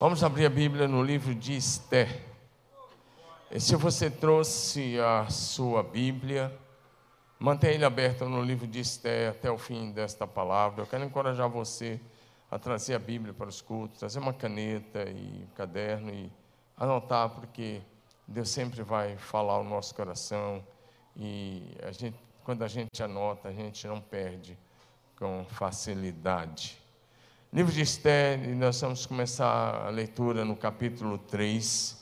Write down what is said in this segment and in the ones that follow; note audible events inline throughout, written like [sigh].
Vamos abrir a Bíblia no livro de Esther. E se você trouxe a sua Bíblia, mantenha ele aberto no livro de Esther até o fim desta palavra. Eu quero encorajar você a trazer a Bíblia para os cultos, trazer uma caneta e um caderno e anotar, porque Deus sempre vai falar ao nosso coração e a gente, quando a gente anota, a gente não perde com facilidade. Livro de Esther, nós vamos começar a leitura no capítulo 3.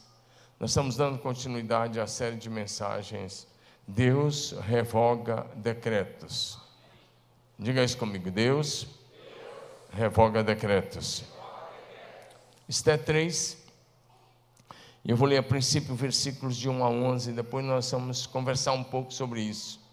Nós estamos dando continuidade à série de mensagens. Deus revoga decretos. Diga isso comigo. Deus revoga decretos. Esther 3. Eu vou ler a princípio versículos de 1 a 11, depois nós vamos conversar um pouco sobre isso.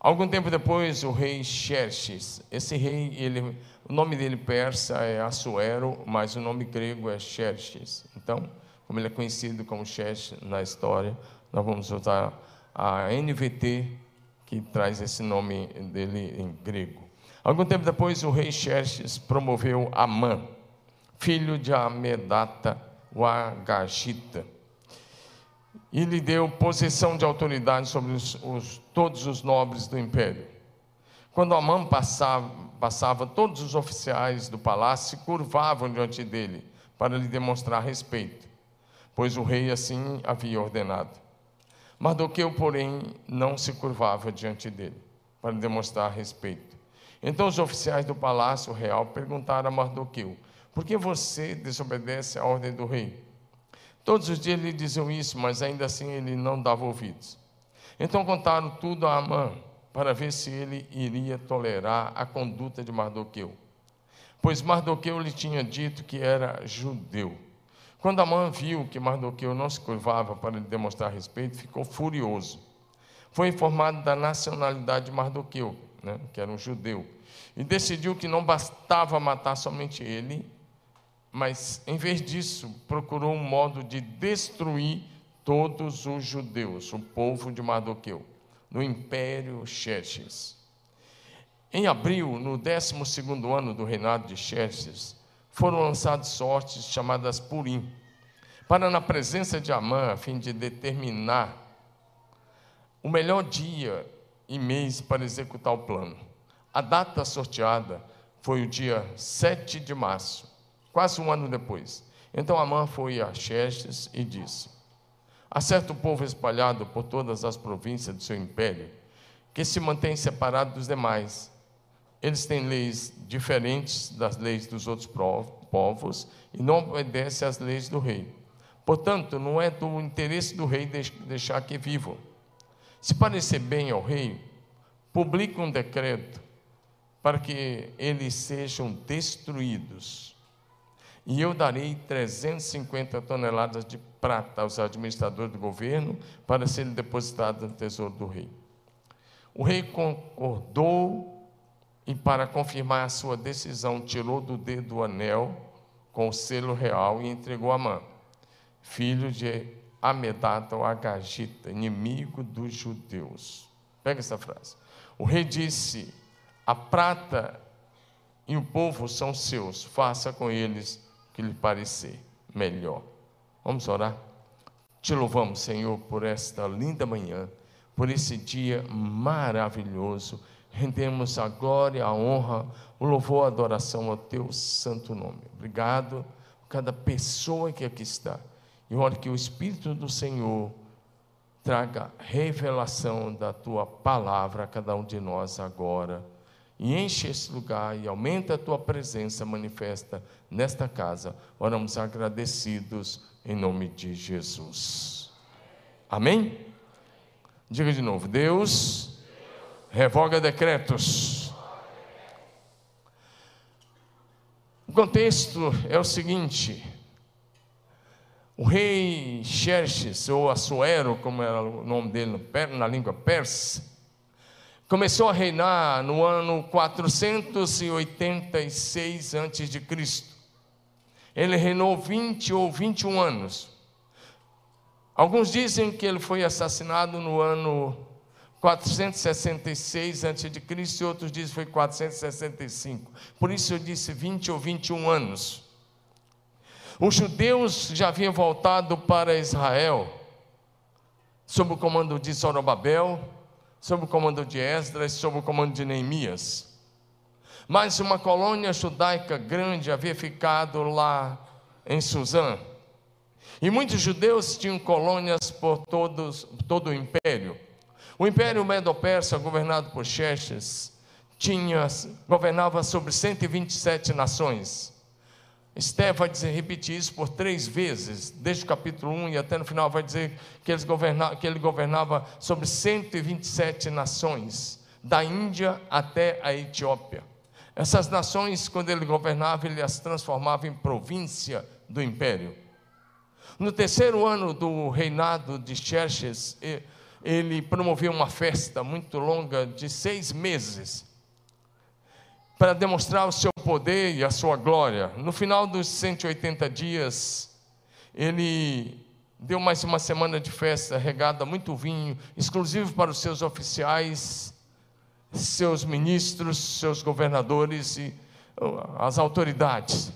Algum tempo depois, o rei Xerxes, esse rei, ele, o nome dele persa é Assuero, mas o nome grego é Xerxes. Então, como ele é conhecido como Xerxes na história, nós vamos usar a NVT, que traz esse nome dele em grego. Algum tempo depois, o rei Xerxes promoveu Amã, filho de Amedata, o Agagita, e lhe deu posição de autoridade sobre os, os, todos os nobres do império. Quando Amã passava, passava, todos os oficiais do palácio se curvavam diante dele para lhe demonstrar respeito, pois o rei assim havia ordenado. Mardoqueu, porém, não se curvava diante dele para lhe demonstrar respeito. Então os oficiais do palácio real perguntaram a Mardoqueu: Por que você desobedece à ordem do rei? Todos os dias lhe diziam isso, mas ainda assim ele não dava ouvidos. Então contaram tudo a Amã, para ver se ele iria tolerar a conduta de Mardoqueu. Pois Mardoqueu lhe tinha dito que era judeu. Quando Amã viu que Mardoqueu não se curvava para lhe demonstrar respeito, ficou furioso. Foi informado da nacionalidade de Mardoqueu, né, que era um judeu, e decidiu que não bastava matar somente ele, mas em vez disso, procurou um modo de destruir todos os judeus, o povo de Mardoqueu, no Império Xerxes. Em abril, no 12 ano do reinado de Xerxes, foram lançadas sortes chamadas Purim, para na presença de Amã, a fim de determinar o melhor dia e mês para executar o plano. A data sorteada foi o dia 7 de março, quase um ano depois. Então Amã foi a Xerxes e disse: Há certo povo espalhado por todas as províncias do seu império, que se mantém separado dos demais. Eles têm leis diferentes das leis dos outros povos e não obedecem às leis do rei. Portanto, não é do interesse do rei deixar que vivam. Se parecer bem ao rei, publique um decreto para que eles sejam destruídos e eu darei 350 toneladas de prata aos administradores do governo para serem depositados no tesouro do rei. O rei concordou e, para confirmar a sua decisão, tirou do dedo o anel com o selo real e entregou a mão, filho de Amedata ou Agagita, inimigo dos judeus. Pega essa frase. O rei disse: A prata e o povo são seus, faça com eles que lhe parecer melhor. Vamos orar? Te louvamos, Senhor, por esta linda manhã, por esse dia maravilhoso. Rendemos a glória, a honra, o louvor, a adoração ao teu santo nome. Obrigado por cada pessoa que aqui está. E oro que o Espírito do Senhor traga revelação da tua palavra a cada um de nós agora e enche esse lugar e aumenta a tua presença manifesta nesta casa. Oramos agradecidos em nome de Jesus. Amém? Diga de novo: Deus revoga decretos. O contexto é o seguinte: o rei Xerxes, ou Assuero, como era o nome dele na língua persa, começou a reinar no ano 486 a.C. Ele reinou 20 ou 21 anos. Alguns dizem que ele foi assassinado no ano 466 a.C. e outros dizem que foi 465. Por isso eu disse 20 ou 21 anos. Os judeus já haviam voltado para Israel, sob o comando de Zorobabel, sob o comando de Esdras, sob o comando de Neemias. Mas uma colônia judaica grande havia ficado lá em Suzã. E muitos judeus tinham colônias por todos, todo o império. O império Medo-Persa, governado por Xerxes, tinha, governava sobre 127 nações. Esté vai dizer, repetir isso por três vezes, desde o capítulo 1 e até no final, vai dizer que, eles governava, que ele governava sobre 127 nações, da Índia até a Etiópia. Essas nações, quando ele governava, ele as transformava em província do império. No terceiro ano do reinado de Xerxes, ele promoveu uma festa muito longa de seis meses para demonstrar o seu poder e a sua glória. No final dos 180 dias, ele deu mais uma semana de festa regada muito vinho, exclusivo para os seus oficiais, seus ministros, seus governadores e uh, as autoridades.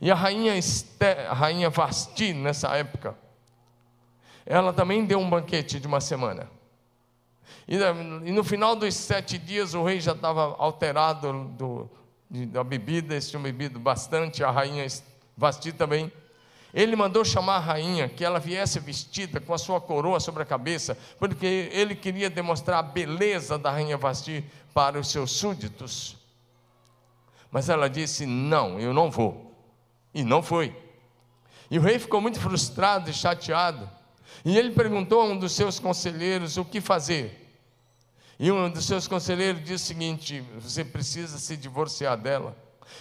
E a rainha, Esté, a rainha Vasti, nessa época, ela também deu um banquete de uma semana. E, no final dos sete dias o rei já estava alterado do, da bebida, eles tinham bebido bastante, a rainha Vasti também. Ele mandou chamar a rainha, que ela viesse vestida com a sua coroa sobre a cabeça, porque ele queria demonstrar a beleza da rainha Vasti para os seus súditos. Mas ela disse: Não, eu não vou. E não foi. E o rei ficou muito frustrado e chateado. E ele perguntou a um dos seus conselheiros o que fazer. E um dos seus conselheiros disse o seguinte: você precisa se divorciar dela.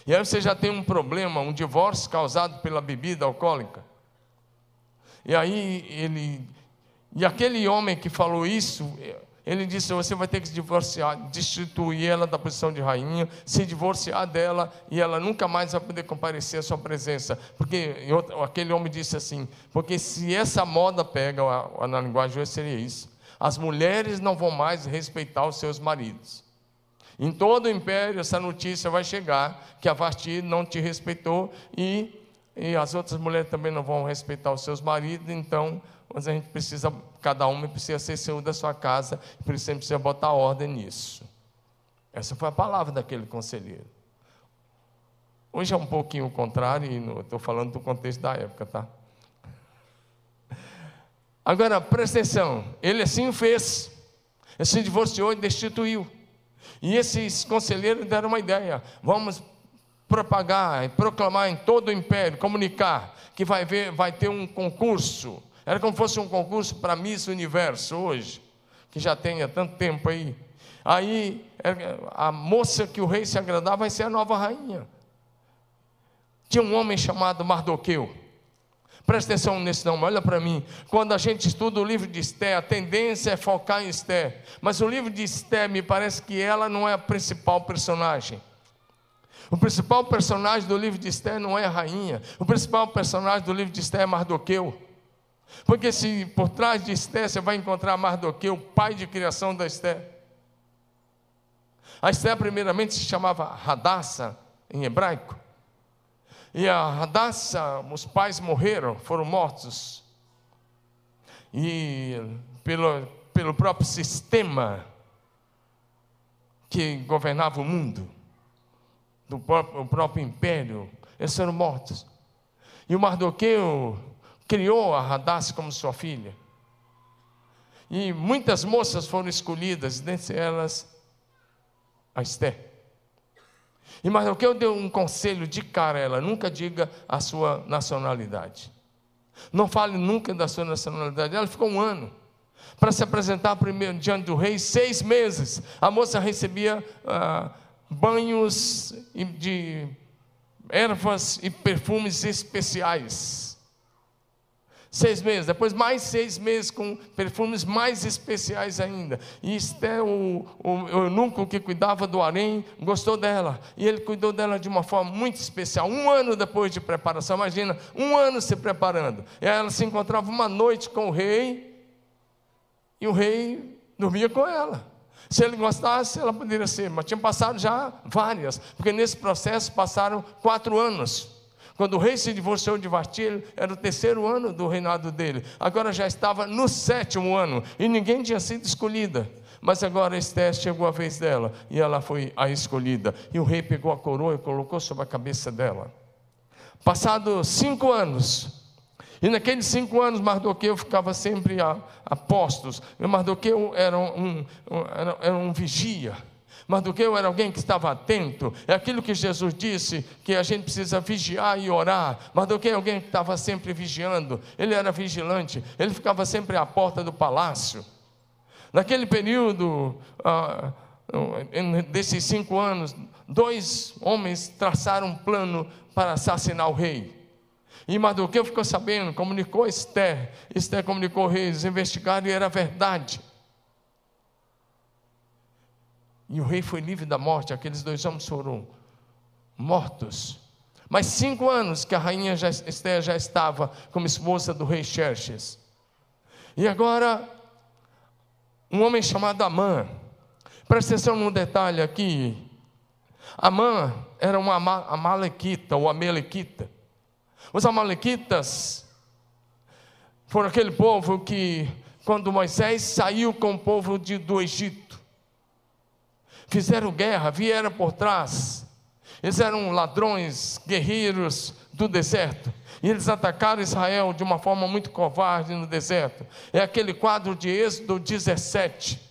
E aí você já tem um problema, um divórcio causado pela bebida alcoólica. E aí ele, e aquele homem que falou isso, ele disse: você vai ter que se divorciar, destituir ela da posição de rainha, se divorciar dela, e ela nunca mais vai poder comparecer à sua presença. Porque aquele homem disse assim: porque se essa moda pega, na linguagem hoje seria isso as mulheres não vão mais respeitar os seus maridos. Em todo o império, essa notícia vai chegar que a Vasti não te respeitou e, e as outras mulheres também não vão respeitar os seus maridos, então mas a gente precisa, cada uma precisa ser senhor da sua casa, por isso a gente precisa botar ordem nisso. Essa foi a palavra daquele conselheiro. Hoje é um pouquinho o contrário, e estou falando do contexto da época, tá? Agora, presta atenção, ele assim o fez, ele se divorciou e destituiu. E esses conselheiros deram uma ideia: vamos propagar e proclamar em todo o império, comunicar que vai, ver, vai ter um concurso. Era como se fosse um concurso para Miss Universo hoje, que já tem há tanto tempo aí. Aí a moça que o rei se agradava vai ser a nova rainha. Tinha um homem chamado Mardoqueu. Presta atenção nesse nome, olha para mim. Quando a gente estuda o livro de Esté, a tendência é focar em Esté. Mas o livro de Esté, me parece que ela não é a principal personagem. O principal personagem do livro de Esté não é a rainha. O principal personagem do livro de Esté é Mardoqueu. Porque se por trás de Esté você vai encontrar Mardoqueu, pai de criação da Esté. A Esté primeiramente se chamava Radassa, em hebraico. E a Hadassah, os pais morreram, foram mortos. E pelo, pelo próprio sistema que governava o mundo, do próprio, o próprio império, eles foram mortos. E o Mardoqueu criou a Hadassah como sua filha. E muitas moças foram escolhidas, dentre elas a Esther. E Mardoqueu deu um conselho de cara a ela: nunca diga a sua nacionalidade. Não fale nunca da sua nacionalidade. Ela ficou um ano para se apresentar primeiro diante do rei, seis meses. A moça recebia ah, banhos de ervas e perfumes especiais. Seis meses, depois mais seis meses com perfumes mais especiais ainda. E Esté, o, o, o eunuco que cuidava do harém, gostou dela. E ele cuidou dela de uma forma muito especial. Um ano depois de preparação, imagina, um ano se preparando. E ela se encontrava uma noite com o rei, e o rei dormia com ela. Se ele gostasse, ela poderia ser, mas tinha passado já várias, porque nesse processo passaram quatro anos. Quando o rei se divorciou de Vasti, era o terceiro ano do reinado dele. Agora já estava no sétimo ano e ninguém tinha sido escolhida. Mas agora Esther chegou a vez dela e ela foi a escolhida. E o rei pegou a coroa e colocou sobre a cabeça dela. Passados cinco anos, e naqueles cinco anos, Mardoqueu ficava sempre a, a postos. E Mardoqueu era um, um, era, era um vigia. Mardoqueu era alguém que estava atento. É aquilo que Jesus disse, que a gente precisa vigiar e orar. Mardoqueu é alguém que estava sempre vigiando. Ele era vigilante. Ele ficava sempre à porta do palácio. Naquele período, ah, desses cinco anos, dois homens traçaram um plano para assassinar o rei. E Mardoqueu ficou sabendo, comunicou a Esther. Esther comunicou ao rei, eles investigaram e era verdade. E o rei foi livre da morte, aqueles dois homens foram mortos. Mas cinco anos que a rainha Esther já estava como esposa do rei Xerxes. E agora, um homem chamado Amã. Presta atenção num detalhe aqui. Amã era uma amalequita ou amalequita. Os amalequitas foram aquele povo que, quando Moisés saiu com o povo de, do Egito, fizeram guerra, vieram por trás. Eles eram ladrões, guerreiros do deserto. E eles atacaram Israel de uma forma muito covarde no deserto. É aquele quadro de Êxodo 17.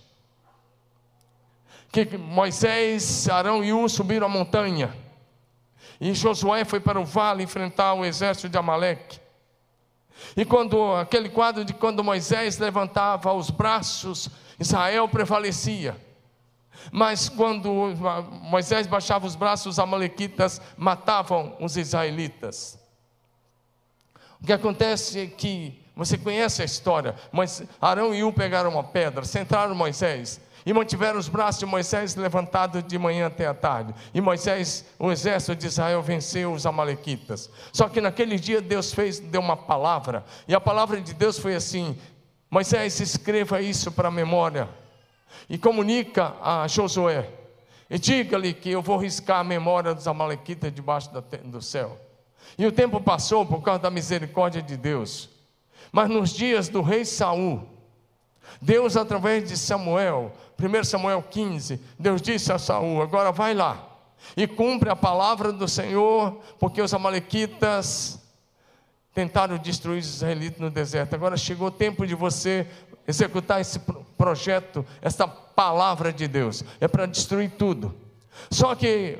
Que Moisés, Arão e U subiram a montanha. E Josué foi para o vale enfrentar o exército de Amaleque. E quando aquele quadro de quando Moisés levantava os braços, Israel prevalecia. Mas quando Moisés baixava os braços, os amalequitas matavam os israelitas. O que acontece é que você conhece a história, mas Arão e U pegaram uma pedra, centraram Moisés e mantiveram os braços de Moisés levantados de manhã até a tarde. E Moisés, o exército de Israel, venceu os Amalequitas. Só que naquele dia Deus fez, deu uma palavra, e a palavra de Deus foi assim: Moisés, escreva isso para a memória, e comunica a Josué, e diga-lhe que eu vou riscar a memória dos Amalequitas debaixo do céu. E o tempo passou por causa da misericórdia de Deus. Mas nos dias do rei Saul, Deus, através de Samuel, 1 Samuel 15, Deus disse a Saul: agora vai lá e cumpre a palavra do Senhor, porque os amalequitas tentaram destruir os israelitas no deserto. Agora chegou o tempo de você executar esse projeto, essa palavra de Deus. É para destruir tudo. Só que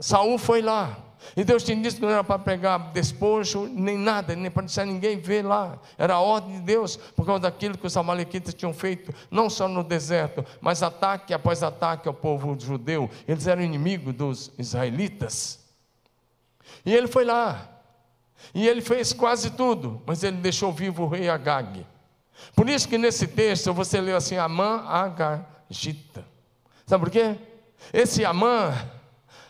Saul foi lá. E Deus tinha dito que não era para pegar despojo, nem nada, nem para deixar ninguém ver lá. Era a ordem de Deus, por causa daquilo que os amalequitas tinham feito, não só no deserto, mas ataque após ataque ao povo judeu. Eles eram inimigos dos israelitas. E ele foi lá. E ele fez quase tudo, mas ele deixou vivo o rei Agag. Por isso que nesse texto você leu assim, Amã Agagita. Sabe por quê? Esse Amã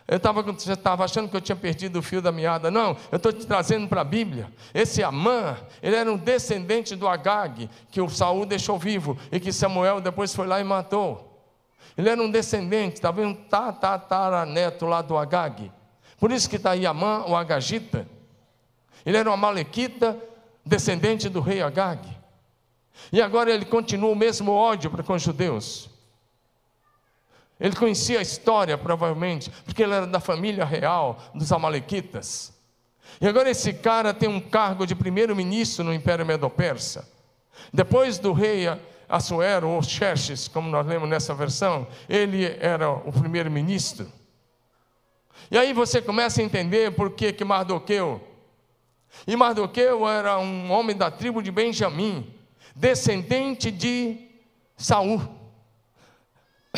eu estava achando que eu tinha perdido o fio da meada. Não, eu estou te trazendo para a Bíblia. Esse Amã, ele era um descendente do Agag, que o Saul deixou vivo e que Samuel depois foi lá e matou. Ele era um descendente, talvez um tataraneto lá do Agag. Por isso que está aí Amã, o Agagita. Ele era um amalequita, descendente do rei Agag. E agora ele continua o mesmo ódio para com os judeus. Ele conhecia a história, provavelmente, porque ele era da família real dos Amalequitas. E agora esse cara tem um cargo de primeiro-ministro no Império Medo-Persa. Depois do rei Assuero, ou Xerxes, como nós lemos nessa versão, ele era o primeiro-ministro. E aí você começa a entender por que, que Mardoqueu. E Mardoqueu era um homem da tribo de Benjamim, descendente de Saul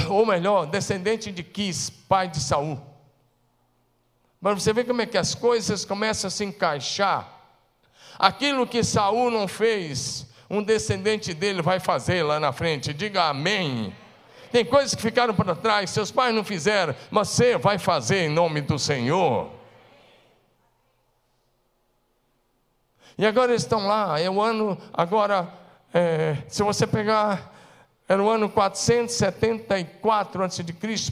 ou melhor, descendente de Quis, pai de Saul. Mas você vê como é que as coisas começam a se encaixar. Aquilo que Saul não fez, um descendente dele vai fazer lá na frente. Diga amém. Tem coisas que ficaram para trás, seus pais não fizeram, mas você vai fazer em nome do Senhor. E agora eles estão lá, é o ano, agora, é, se você pegar Era o ano 474 a.C.,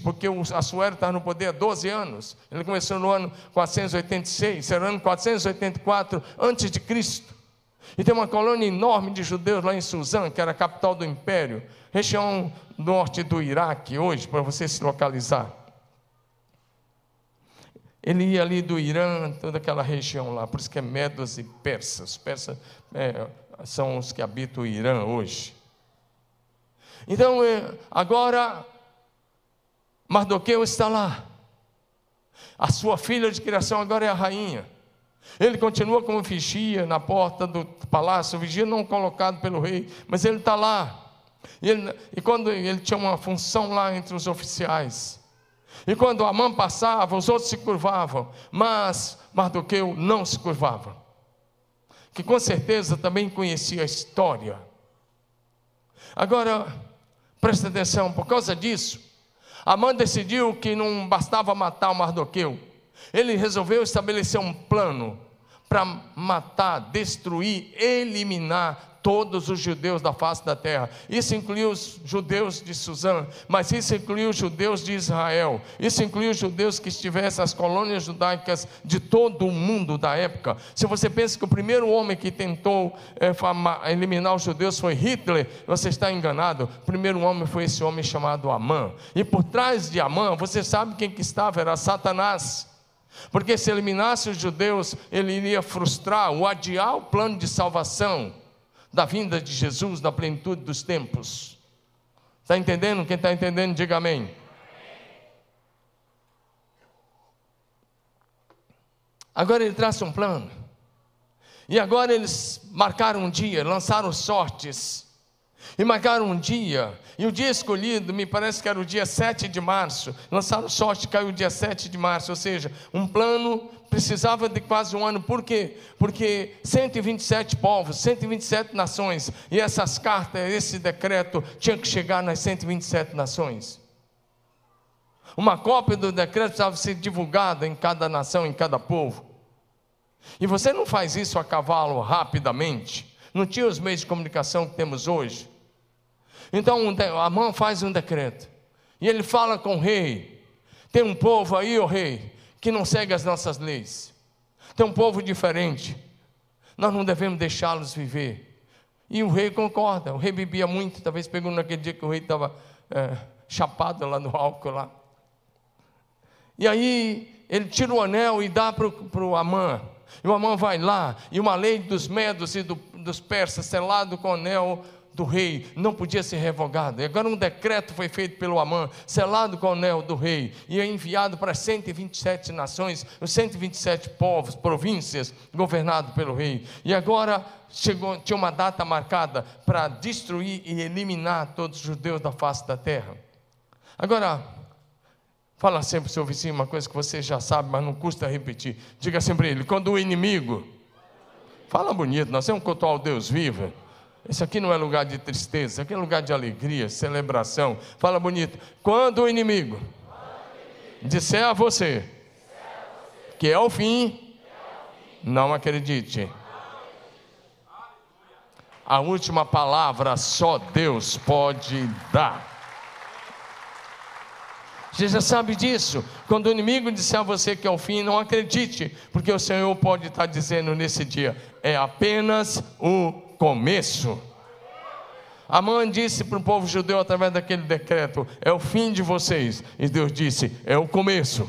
porque o Assuero estava no poder há 12 anos. Ele começou no ano 486, era o ano 484 a.C. E tem uma colônia enorme de judeus lá em Suzã, que era a capital do império, região norte do Iraque, hoje, para você se localizar. Ele ia ali do Irã, toda aquela região lá, por isso que é Medos e Persas. Persas é, são os que habitam o Irã hoje. Então, é, agora, Mardoqueu está lá. A sua filha de criação agora é a rainha. Ele continua como vigia na porta do palácio, vigia não colocado pelo rei, mas ele está lá. E, ele, e quando ele tinha uma função lá entre os oficiais, e quando Amã passava, os outros se curvavam, mas Mardoqueu não se curvava. Que com certeza também conhecia a história. Agora, presta atenção, por causa disso, Amã decidiu que não bastava matar o Mardoqueu. Ele resolveu estabelecer um plano para matar, destruir, eliminar todos os judeus da face da terra. Isso incluiu os judeus de Suzã, mas isso incluiu os judeus de Israel. Isso incluiu os judeus que estivessem as colônias judaicas de todo o mundo da época. Se você pensa que o primeiro homem que tentou é, eliminar os judeus foi Hitler, você está enganado. O primeiro homem foi esse homem chamado Amã. E por trás de Amã, você sabe quem que estava? Era Satanás. Porque se eliminasse os judeus, ele iria frustrar ou adiar o plano de salvação da vinda de Jesus na plenitude dos tempos. Está entendendo? Quem está entendendo, diga amém. Agora ele traça um plano. E agora eles marcaram um dia, lançaram sortes. E marcaram um dia, e o dia escolhido, me parece que era o dia 7 de março. Lançaram sorte, caiu o dia 7 de março, ou seja, um plano precisava de quase um ano, por quê? Porque 127 povos, 127 nações, e essas cartas, esse decreto tinha que chegar nas 127 nações. Uma cópia do decreto precisava ser divulgada em cada nação, em cada povo. E você não faz isso a cavalo rapidamente. Não tinha os meios de comunicação que temos hoje. Então a mão faz um decreto. E ele fala com o rei: tem um povo aí, o rei, que não segue as nossas leis. Tem um povo diferente. Nós não devemos deixá-los viver. E o rei concorda. O rei bebia muito, talvez pegou naquele dia que o rei estava é, chapado lá no álcool lá. E aí ele tira o anel e dá para o Amã. E o Amã vai lá, e uma lei dos medos e do, dos persas, selado com o anel do rei não podia ser revogado. E agora um decreto foi feito pelo Amã, selado com o anel do rei, e é enviado para 127 nações, os 127 povos, províncias, governados pelo rei. E agora chegou, tinha uma data marcada para destruir e eliminar todos os judeus da face da terra. Agora, fala sempre seu vizinho uma coisa que você já sabe, mas não custa repetir. Diga sempre ele: quando o inimigo. Fala bonito, nós temos que cultuar o Deus vivo. Esse aqui não é lugar de tristeza, aqui é lugar de alegria, celebração. Fala bonito. Quando o inimigo disser a você que é o fim, não acredite. A última palavra só Deus pode dar. Você já sabe disso. Quando o inimigo disser a você que é o fim, não acredite, porque o Senhor pode estar dizendo nesse dia: é apenas o começo. Amã disse para o povo judeu através daquele decreto: é o fim de vocês. E Deus disse: é o começo.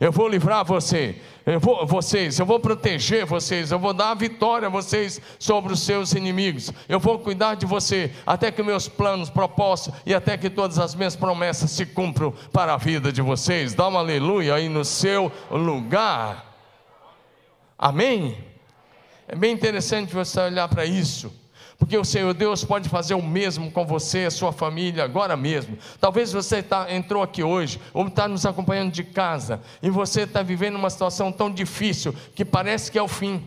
Eu vou livrar você, eu vou, vocês, eu vou proteger vocês, eu vou dar a vitória a vocês sobre os seus inimigos. Eu vou cuidar de você até que meus planos, propósitos e até que todas as minhas promessas se cumpram para a vida de vocês. Dá uma aleluia aí no seu lugar. Amém? É bem interessante você olhar para isso. Porque o Senhor Deus pode fazer o mesmo com você, a sua família, agora mesmo. Talvez você tá, entrou aqui hoje, ou está nos acompanhando de casa, e você está vivendo uma situação tão difícil que parece que é o fim.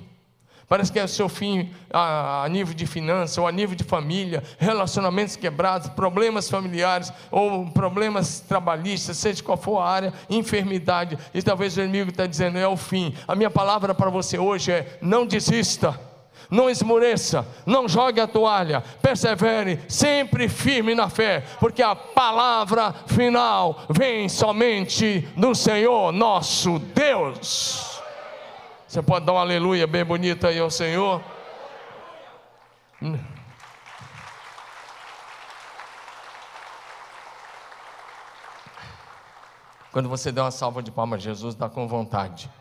Parece que é o seu fim a, a nível de finança, ou a nível de família, relacionamentos quebrados, problemas familiares, ou problemas trabalhistas, seja qual for a área, enfermidade, e talvez o inimigo está dizendo: é o fim. A minha palavra para você hoje é: não desista não esmoreça, não jogue a toalha, persevere, sempre firme na fé, porque a palavra final vem somente do Senhor nosso Deus. Você pode dar um aleluia bem bonito aí ao Senhor? Quando você dá uma salva de palmas, Jesus dá com vontade.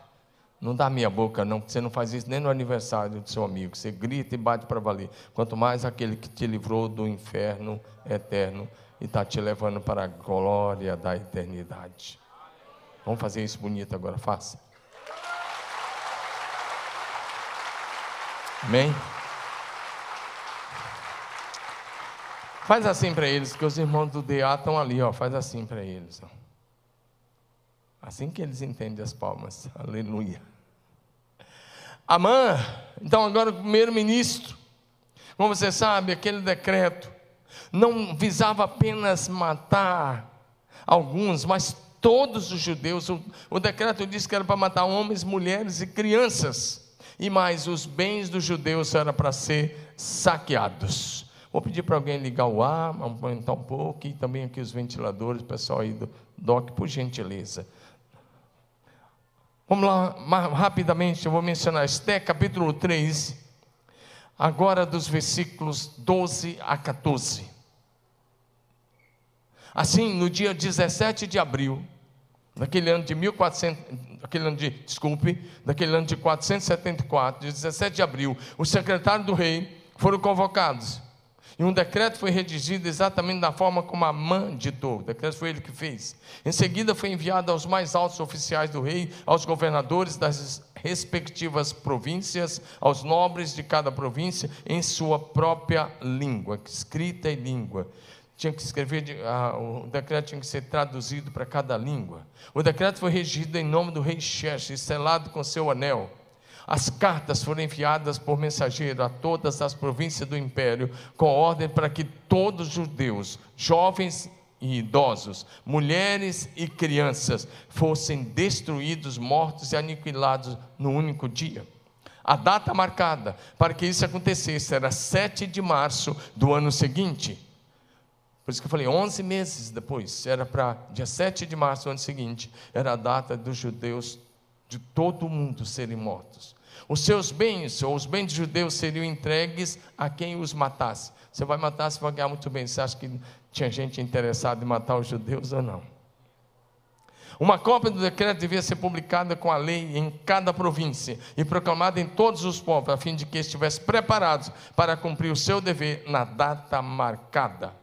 Não dá minha boca, não, você não faz isso nem no aniversário do seu amigo. Você grita e bate para valer. Quanto mais aquele que te livrou do inferno eterno e está te levando para a glória da eternidade. Vamos fazer isso bonito agora, faça. Amém? Faz assim para eles, que os irmãos do DA estão ali, ó. Faz assim para eles. Ó. Assim que eles entendem as palmas. Aleluia. Amã, então agora o primeiro-ministro, como você sabe, aquele decreto não visava apenas matar alguns, mas todos os judeus. O, o decreto disse que era para matar homens, mulheres e crianças. E mais, os bens dos judeus eram para ser saqueados. Vou pedir para alguém ligar o ar, aumentar um pouco, e também aqui os ventiladores, pessoal aí do DOC, por gentileza. Vamos lá, rapidamente, eu vou mencionar Esté, capítulo 3, agora dos versículos 12 a 14. Assim, no dia 17 de abril, daquele ano de 1400, daquele ano de, desculpe, daquele ano de 474, 17 de abril, os secretários do rei foram convocados e um decreto foi redigido exatamente da forma como Amã ditou. O decreto foi ele que fez. Em seguida, foi enviado aos mais altos oficiais do rei, aos governadores das respectivas províncias, aos nobres de cada província, em sua própria língua, escrita em língua tinha que escrever, ah, o decreto tinha que ser traduzido para cada língua. O decreto foi regido em nome do rei Xerxes, selado com seu anel. As cartas foram enviadas por mensageiro a todas as províncias do império, com ordem para que todos os judeus, jovens e idosos, mulheres e crianças, fossem destruídos, mortos e aniquilados no único dia. A data marcada para que isso acontecesse era 7 de março do ano seguinte. Por isso que eu falei, 11 meses depois, era para dia 7 de março do ano seguinte, era a data dos judeus de todo o mundo serem mortos. Os seus bens, ou os bens de judeus, seriam entregues a quem os matasse. Você vai matar, você vai ganhar muito bem. Você acha que tinha gente interessada em matar os judeus ou não? Uma cópia do decreto devia ser publicada com a lei em cada província e proclamada em todos os povos, a fim de que estivessem preparados para cumprir o seu dever na data marcada.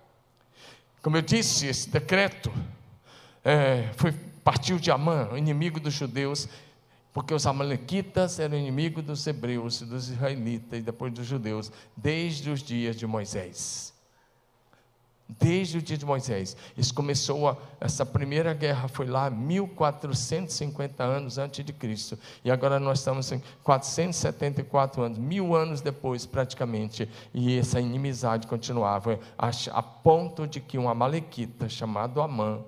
Como eu disse, esse decreto é, foi, partiu de Amã, inimigo dos judeus, porque os amalequitas eram inimigos dos hebreus, dos israelitas e depois dos judeus, desde os dias de Moisés. Desde o dia de Moisés. Isso começou, a, essa primeira guerra foi lá 1450 anos antes de Cristo. E agora nós estamos em 474 anos, mil anos depois praticamente. E essa inimizade continuava, a, a ponto de que um amalequita chamado Amã,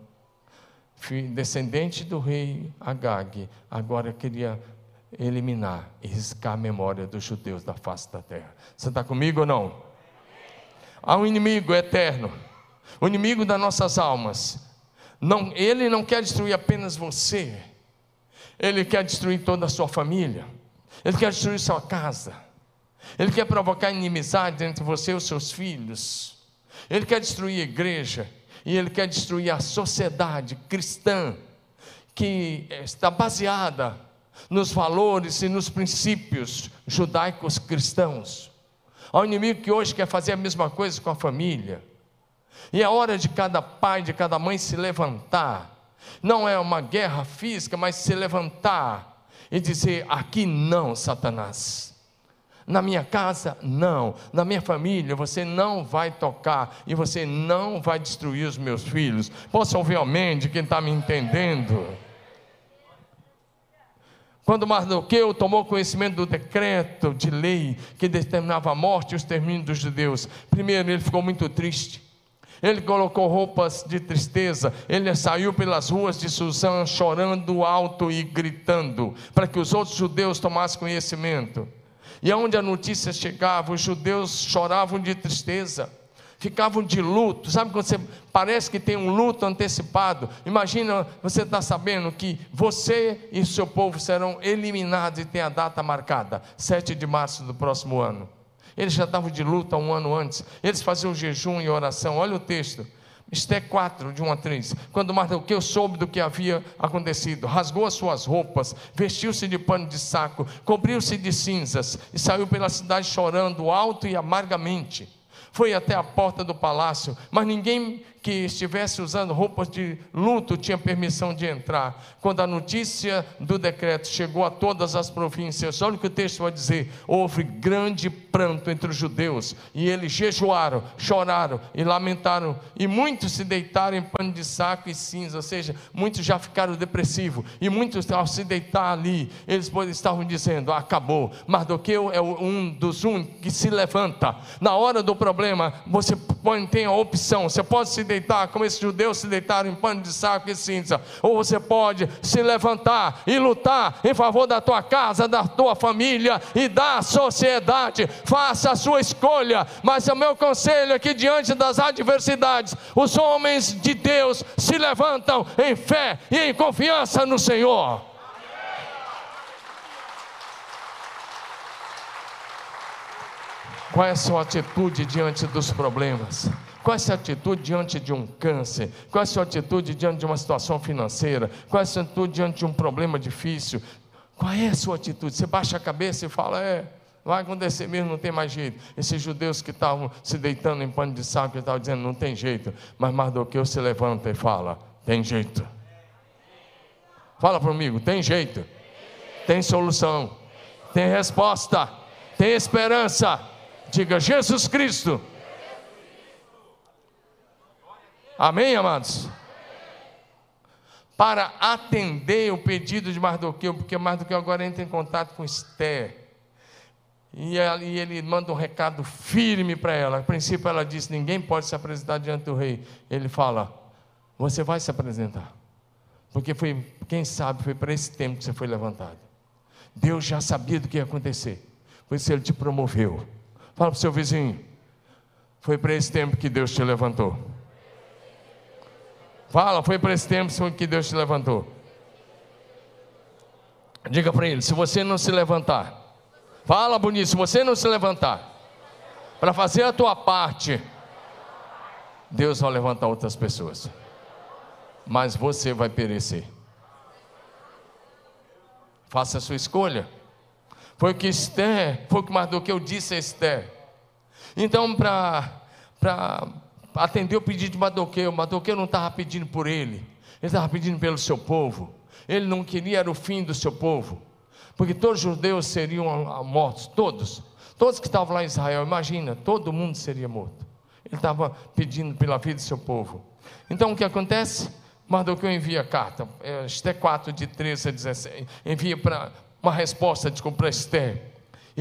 descendente do rei Agag, agora queria eliminar e riscar a memória dos judeus da face da terra. Você está comigo ou não? Há um inimigo eterno, o inimigo das nossas almas. Não, ele não quer destruir apenas você, ele quer destruir toda a sua família, ele quer destruir sua casa, ele quer provocar inimizade entre você e os seus filhos, ele quer destruir a igreja, e ele quer destruir a sociedade cristã que está baseada nos valores e nos princípios judaicos cristãos. Há um inimigo que hoje quer fazer a mesma coisa com a família. E é hora de cada pai, de cada mãe se levantar. Não é uma guerra física, mas se levantar e dizer: aqui não, Satanás. Na minha casa, não. Na minha família, você não vai tocar e você não vai destruir os meus filhos. Posso ouvir amém de quem está me entendendo? Quando Mardoqueu tomou conhecimento do decreto de lei que determinava a morte e o extermínio dos judeus, primeiro ele ficou muito triste. Ele colocou roupas de tristeza, ele saiu pelas ruas de Suzã chorando alto e gritando, para que os outros judeus tomassem conhecimento. E aonde a notícia chegava, os judeus choravam de tristeza, ficavam de luto. Sabe quando você parece que tem um luto antecipado? Imagina você está sabendo que você e seu povo serão eliminados e tem a data marcada, 7 de março do próximo ano. Eles já estavam de luto há um ano antes. Eles faziam jejum e oração. Olha o texto. Esté 4, de 1 a 3. Quando Mardoqueu soube do que havia acontecido, rasgou as suas roupas, vestiu-se de pano de saco, cobriu-se de cinzas e saiu pela cidade chorando alto e amargamente. Foi até a porta do palácio, mas ninguém que estivesse usando roupas de luto tinha permissão de entrar. Quando a notícia do decreto chegou a todas as províncias, olha o que o texto vai dizer: houve grande pranto entre os judeus, e eles jejuaram, choraram e lamentaram, e muitos se deitaram em pano de saco e cinza, ou seja, muitos já ficaram depressivos, e muitos ao se deitar ali, eles estavam dizendo: acabou. Mardoqueu é um dos um que se levanta. Na hora do problema, você tem a opção, você pode se deitar como esses judeus se deitaram em pano de saco e cinza, ou você pode se levantar e lutar em favor da tua casa, da tua família e da sociedade. Faça a sua escolha, mas o meu conselho é que diante das adversidades, os homens de Deus se levantam em fé e em confiança no Senhor. Qual é a sua atitude diante dos problemas? Qual é a sua atitude diante de um câncer? Qual é a sua atitude diante de uma situação financeira? Qual é a sua atitude diante de um problema difícil? Qual é a sua atitude? Você baixa a cabeça e fala: É, vai acontecer mesmo, não tem mais jeito. Esses judeus que estavam se deitando em pano de saco estavam dizendo: Não tem jeito. Mas Mardoqueu se levanta e fala: Tem jeito. Fala comigo: Tem jeito. Tem solução. Tem resposta. Tem esperança. Diga: Jesus Cristo Amém, amados? Para atender o pedido de Mardoqueu, porque Mardoqueu agora entra em contato com Esther. E ele manda um recado firme para ela. A princípio ela disse: Ninguém pode se apresentar diante do rei. Ele fala: Você vai se apresentar. Porque foi, quem sabe, foi para esse tempo que você foi levantado. Deus já sabia do que ia acontecer. Por isso ele te promoveu. Fala para o seu vizinho: Foi para esse tempo que Deus te levantou. Fala, foi para esse tempo que Deus te levantou. Diga para ele: se você não se levantar, fala bonito, se você não se levantar, para fazer a tua parte, Deus vai levantar outras pessoas, mas você vai perecer. Faça a sua escolha. Foi o que Esther, foi o que Mardoqueu disse a Esther. Então, para atendeu o pedido de Mardoqueu. Mardoqueu não estava pedindo por ele, ele estava pedindo pelo seu povo. Ele não queria era o fim do seu povo, porque todos os judeus seriam mortos, todos, todos que estavam lá em Israel. Imagina, todo mundo seria morto. Ele estava pedindo pela vida do seu povo. Então o que acontece? Mardoqueu envia carta, Esther 4, de 13 a 16, envia para uma resposta, desculpa, para Esther.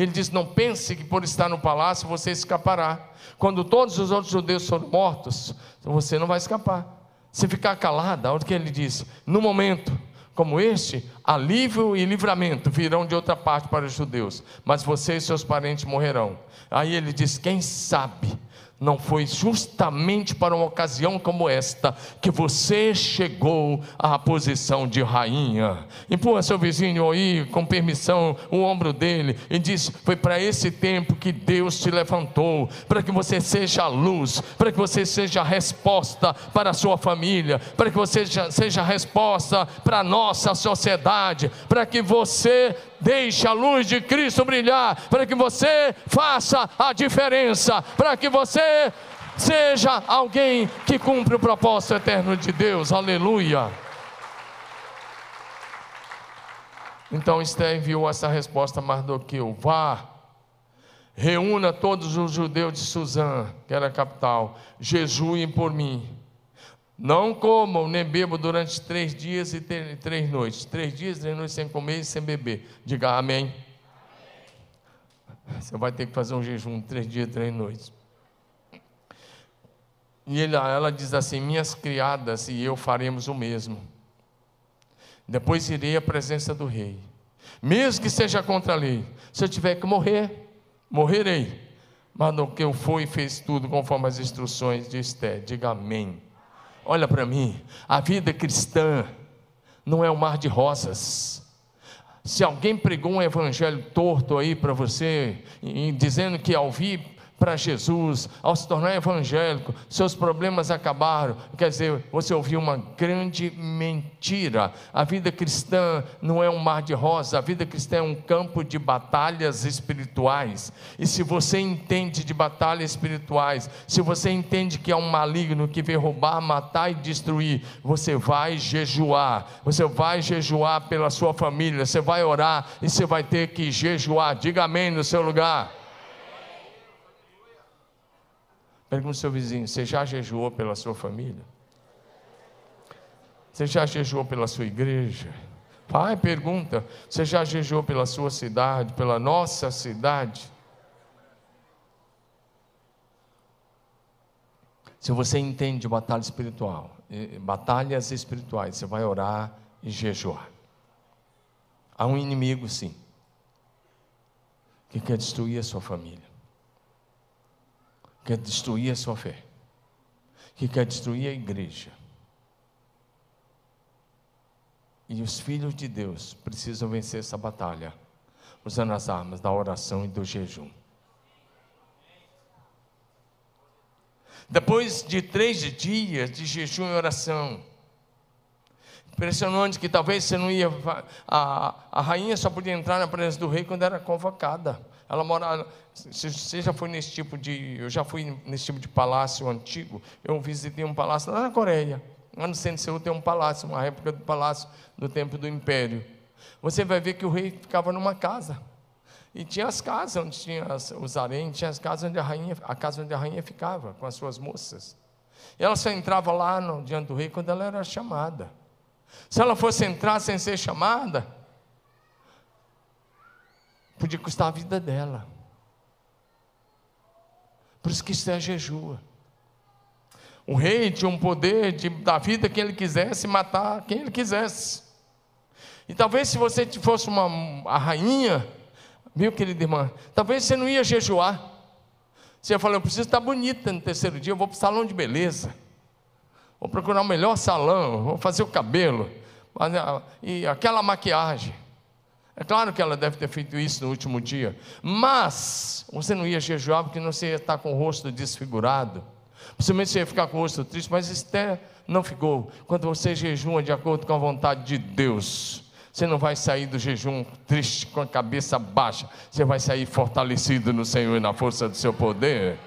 Ele diz: Não pense que por estar no palácio você escapará. Quando todos os outros judeus foram mortos, você não vai escapar. Se ficar calada, olha o que ele diz: No momento como este, alívio e livramento virão de outra parte para os judeus, mas você e seus parentes morrerão. Aí ele diz: Quem sabe não foi justamente para uma ocasião como esta que você chegou à posição de rainha. Empurra seu vizinho aí, com permissão, o ombro dele e diz: Foi para esse tempo que Deus te levantou, para que você seja a luz, para que você seja a resposta para a sua família, para que você seja a resposta para a nossa sociedade, para que você deixe a luz de Cristo brilhar, para que você faça a diferença, para que você seja alguém que cumpre o propósito eterno de Deus. Aleluia. Então Esther enviou essa resposta a Mardoqueu: vá, reúna todos os judeus de Suzã, que era a capital, jejuem por mim não comam nem bebam durante três dias e três noites. Três dias e três noites sem comer e sem beber. Diga amém. Você vai ter que fazer um jejum três dias e três noites. E ele, ela diz assim: Minhas criadas e eu faremos o mesmo. Depois irei à presença do rei. Mesmo que seja contra a lei, se eu tiver que morrer, morrerei. Mas no que eu fui fez tudo conforme as instruções de Esté. Diga amém. Olha para mim, a vida cristã não é um mar de rosas. Se alguém pregou um evangelho torto aí para você, dizendo que ao vir para Jesus, ao se tornar evangélico, seus problemas acabaram. Quer dizer, você ouviu uma grande mentira. A vida cristã não é um mar de rosa, a vida cristã é um campo de batalhas espirituais. E se você entende de batalhas espirituais, se você entende que é um maligno que vem roubar, matar e destruir, você vai jejuar. Você vai jejuar pela sua família, você vai orar e você vai ter que jejuar. Diga amém no seu lugar. Pergunta ao seu vizinho: você já jejuou pela sua família? Você já jejuou pela sua igreja? Pai, pergunta: você já jejuou pela sua cidade, pela nossa cidade? Se você entende batalha espiritual, batalhas espirituais, você vai orar e jejuar. Há um inimigo, sim, que quer destruir a sua família quer destruir a sua fé, que quer destruir a igreja. E os filhos de Deus precisam vencer essa batalha, usando as armas da oração e do jejum. Depois de três dias de jejum e oração, impressionante que talvez você não ia. A, a rainha só podia entrar na presença do rei quando era convocada. Ela morava. Você já foi nesse tipo de. Eu já fui nesse tipo de palácio antigo. Eu visitei um palácio lá na Coreia. Lá no centro de Seul tem um palácio, uma réplica do palácio do tempo do Império. Você vai ver que o rei ficava numa casa. E tinha as casas onde tinha os haréns, tinha as casas onde a rainha, a casa onde a rainha ficava com as suas moças. E ela só entrava lá no, diante do rei quando ela era chamada. Se ela fosse entrar sem ser chamada, podia custar a vida dela. Por isso que isso é jejua. O rei tinha um poder de dar vida a quem ele quisesse, matar quem ele quisesse. E talvez se você fosse uma a rainha, viu, querida irmã, talvez você não ia jejuar. Você ia falar, eu preciso estar bonita no terceiro dia, eu vou para o salão de beleza. Vou procurar o melhor salão, vou fazer o cabelo, e aquela maquiagem. É claro que ela deve ter feito isso no último dia, mas você não ia jejuar porque não você ia estar com o rosto desfigurado. Possivelmente você ia ficar com o rosto triste, mas Esther não ficou. Quando você jejuma de acordo com a vontade de Deus, você não vai sair do jejum triste com a cabeça baixa, você vai sair fortalecido no Senhor e na força do seu poder.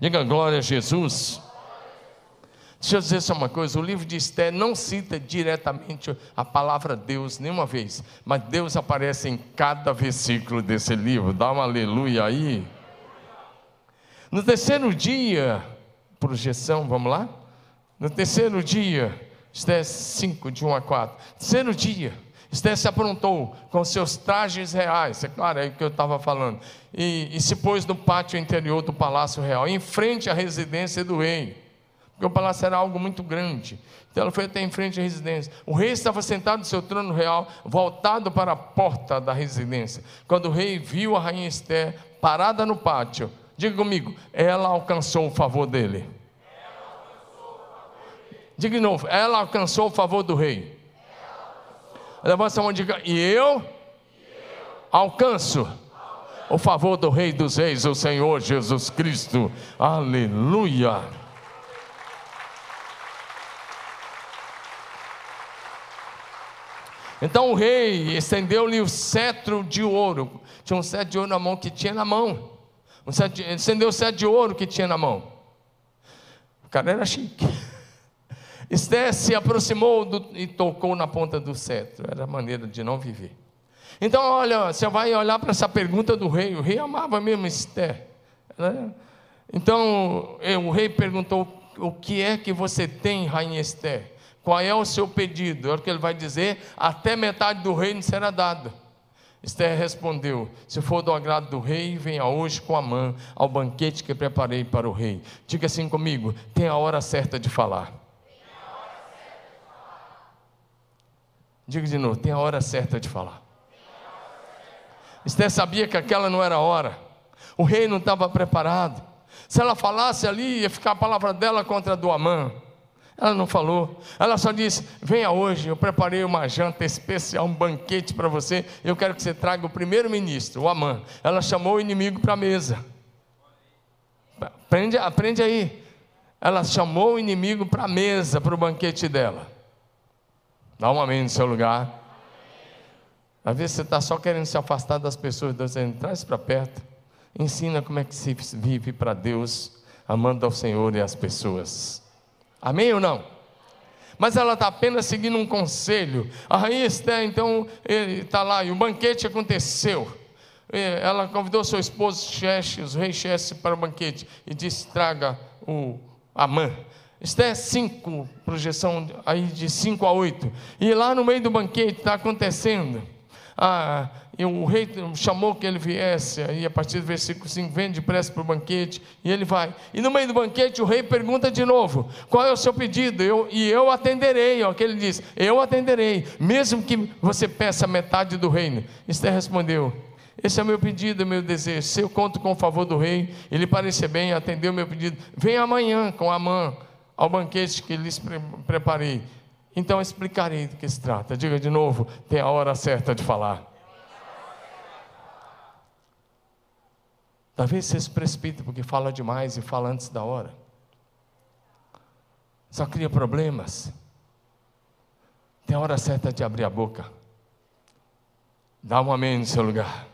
Diga glória a Jesus. Deixa eu dizer só uma coisa: o livro de Esther não cita diretamente a palavra Deus nenhuma vez, mas Deus aparece em cada versículo desse livro. Dá um aleluia aí. No terceiro dia, projeção, vamos lá? No terceiro dia, Esther 5, de 1 a 4. Terceiro dia, Esther se aprontou com seus trajes reais, é claro, é o que eu estava falando, e, e se pôs no pátio interior do palácio real, em frente à residência do rei porque o palácio era algo muito grande. Então ela foi até em frente à residência. O rei estava sentado no seu trono real, voltado para a porta da residência. Quando o rei viu a rainha Esther parada no pátio, diga comigo, ela alcançou o favor dele. Diga de novo, ela alcançou o favor do rei. Levanta a mão e diga, e eu alcanço o favor do Rei dos Reis, o Senhor Jesus Cristo. Aleluia. Então o rei estendeu-lhe o cetro de ouro. Tinha um cetro de ouro na mão que tinha na mão. Um cetro, estendeu o cetro de ouro que tinha na mão. O cara era chique. [laughs] Esté se aproximou do, e tocou na ponta do cetro. Era a maneira de não viver. Então, olha, você vai olhar para essa pergunta do rei. O rei amava mesmo Esté. Né? Então, o rei perguntou: O que é que você tem, rainha Esté? Qual é o seu pedido? É o que ele vai dizer: até metade do reino será dado. Esther respondeu: Se for do agrado do rei, venha hoje com a mão ao banquete que preparei para o rei. Diga assim comigo: tem a hora certa de falar. Diga de novo: tem a hora certa de falar. Esther sabia que aquela não era a hora. O rei não estava preparado. Se ela falasse ali, ia ficar a palavra dela contra a do Amã. Ela não falou. Ela só disse: Venha hoje, eu preparei uma janta especial, um banquete para você. Eu quero que você traga o primeiro-ministro, o Amã. Ela chamou o inimigo para a mesa. Aprende, aprende aí. Ela chamou o inimigo para a mesa, para o banquete dela. Dá um amém no seu lugar. Às vezes você está só querendo se afastar das pessoas, Deus dizendo, traz para perto. Ensina como é que se vive para Deus, amando ao Senhor e às pessoas. Amém ou não? Mas ela está apenas seguindo um conselho. A rainha Esther, então, está lá, e o banquete aconteceu. Ela convidou seu esposo Xerxes, o rei Xerxes, para o banquete e disse: traga o Amã. Esther 5, projeção aí de 5 a 8. E lá no meio do banquete está acontecendo. Ah, e o rei chamou que ele viesse, aí a partir do versículo 5, vem depressa para o banquete, e ele vai. E no meio do banquete o rei pergunta de novo: qual é o seu pedido? Eu, e eu atenderei, ó, que ele diz: eu atenderei, mesmo que você peça metade do reino. Esther respondeu: esse é o meu pedido, meu desejo. Se eu conto com o favor do rei, ele parecer bem, atendeu o meu pedido, venha amanhã com a mãe ao banquete que lhes preparei. Então explicarei do que se trata. Diga de novo, tem a hora certa de falar. Talvez você se precipite porque fala demais e fala antes da hora. Só cria problemas. Tem a hora certa de abrir a boca. Dá um amém no seu lugar.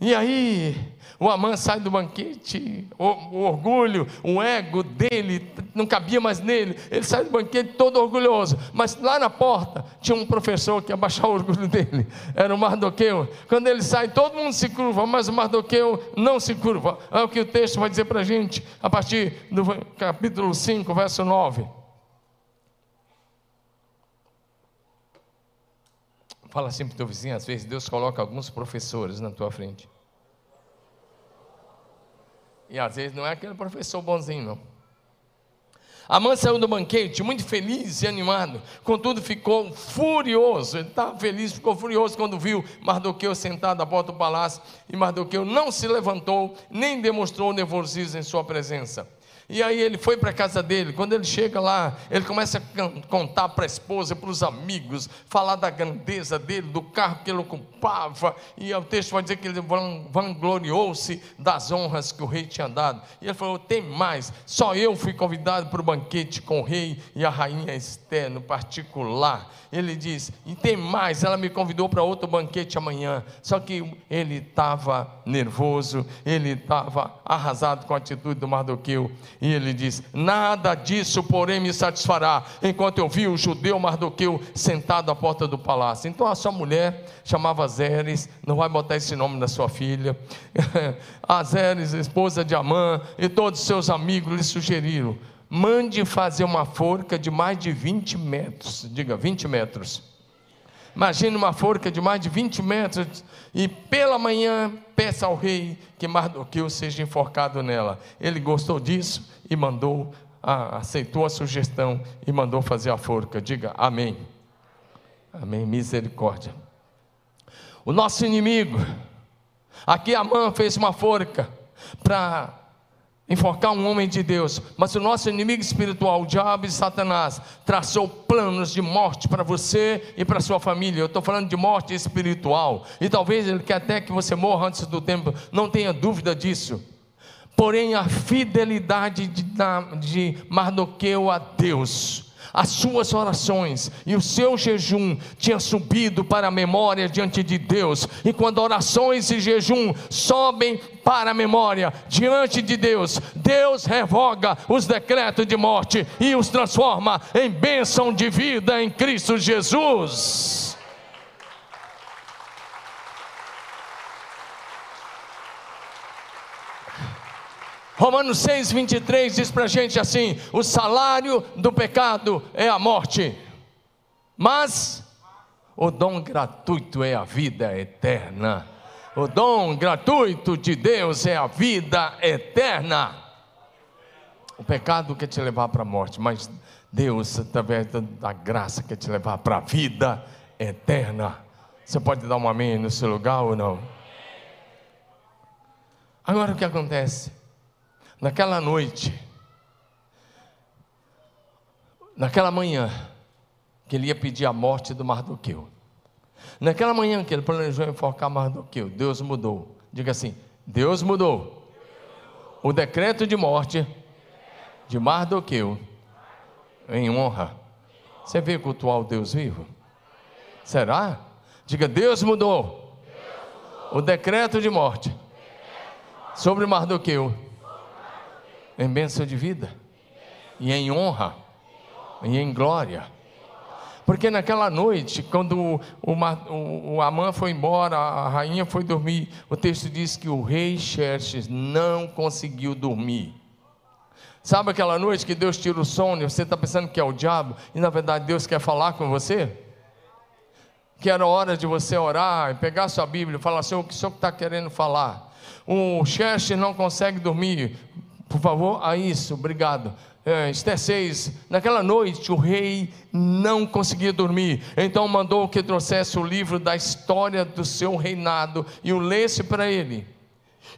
E aí, o Amã sai do banquete, o, o, orgulho, o ego dele não cabia mais nele. Ele sai do banquete todo orgulhoso. Mas lá na porta tinha um professor que ia baixar o orgulho dele. Era o Mardoqueu. Quando ele sai, todo mundo se curva, mas o Mardoqueu não se curva. É o que o texto vai dizer para a gente a partir do capítulo 5, verso 9. Fala assim para o teu vizinho, às vezes Deus coloca alguns professores na tua frente. E às vezes não é aquele professor bonzinho, não. Amã saiu do banquete muito feliz e animado, contudo ficou furioso. Ele estava feliz, ficou furioso quando viu Mardoqueu sentado à porta do palácio. E Mardoqueu não se levantou, nem demonstrou nervosismo em sua presença. E aí ele foi para a casa dele. Quando ele chega lá, ele começa a contar para a esposa, para os amigos, falar da grandeza dele, do carro que ele ocupava. E o texto vai dizer que ele vangloriou-se das honras que o rei tinha dado. E ele falou: tem mais, só eu fui convidado para o banquete com o rei e a rainha Esther no particular. Ele diz: e tem mais, ela me convidou para outro banquete amanhã. Só que ele estava nervoso, ele estava arrasado com a atitude do Mardoqueu. E ele diz: Nada disso, porém, me satisfará, enquanto eu vi o judeu Mardoqueu sentado à porta do palácio. Então a sua mulher chamava Zeres, não vai botar esse nome da sua filha. [laughs] a Zeres, esposa de Amã, e todos seus amigos lhe sugeriram: mande fazer uma forca de mais de 20 metros. Diga, 20 metros Imagine uma forca de mais de 20 metros e pela manhã peça ao rei que Mardoqueu seja enforcado nela. Ele gostou disso e mandou, aceitou a sugestão e mandou fazer a forca. Diga amém. Amém. Misericórdia. O nosso inimigo, aqui Amã fez uma forca para enforcar um homem de Deus, mas o nosso inimigo espiritual, o diabo e Satanás, traçou planos de morte para você e para sua família. Eu estou falando de morte espiritual, e talvez ele quer até que você morra antes do tempo, não tenha dúvida disso. Porém, a fidelidade de, de Mardoqueu a Deus as suas orações e o seu jejum tinha subido para a memória diante de Deus. E quando orações e jejum sobem para a memória diante de Deus, Deus revoga os decretos de morte e os transforma em bênção de vida em Cristo Jesus. Romanos 6, 23 diz para a gente assim: o salário do pecado é a morte, mas o dom gratuito é a vida eterna. O dom gratuito de Deus é a vida eterna. O pecado quer te levar para a morte, mas Deus, através da graça, quer te levar para a vida eterna. Você pode dar um amém no seu lugar ou não? Agora o que acontece? Naquela noite, naquela manhã, que ele ia pedir a morte do Mardoqueu. Naquela manhã que ele planejou enfocar Mardoqueu, Deus mudou. Diga assim: Deus mudou. O decreto de morte de Mardoqueu em honra. Você veio cultuar o Deus vivo? Será? Diga: Deus mudou. O decreto de morte sobre Mardoqueu em bênção de vida e em honra e em glória. Porque naquela noite, quando o, o, o Amã foi embora, a rainha foi dormir, o texto diz que o rei Xerxes não conseguiu dormir. Sabe aquela noite que Deus tira o sono e você está pensando que é o diabo, e na verdade Deus quer falar com você? Que era hora de você orar e pegar sua Bíblia e falar, Senhor, o que o Senhor está querendo falar? O Xerxes não consegue dormir, por favor, a isso, obrigado é, Esther 6, naquela noite o rei não conseguia dormir, então mandou que trouxesse o livro da história do seu reinado e o lesse para ele.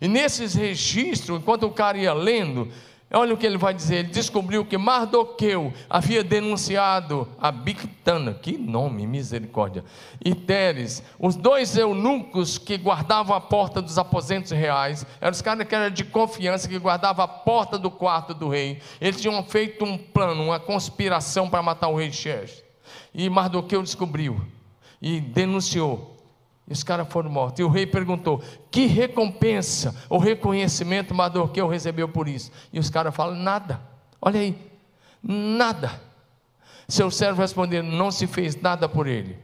E nesses registros, enquanto o cara ia lendo, Olha o que ele vai dizer. Ele descobriu que Mardoqueu havia denunciado a Bictana, que nome, misericórdia, e Teres, os dois eunucos que guardavam a porta dos aposentos reais, eram os caras que eram de confiança, que guardavam a porta do quarto do rei. Eles tinham feito um plano, uma conspiração para matar o rei Xerxes. E Mardoqueu descobriu e denunciou. E os caras foram mortos. E o rei perguntou: que recompensa ou reconhecimento Mardoqueu recebeu por isso? E os caras falam: nada. Olha aí, nada. Seu servo respondeu: não se fez nada por ele.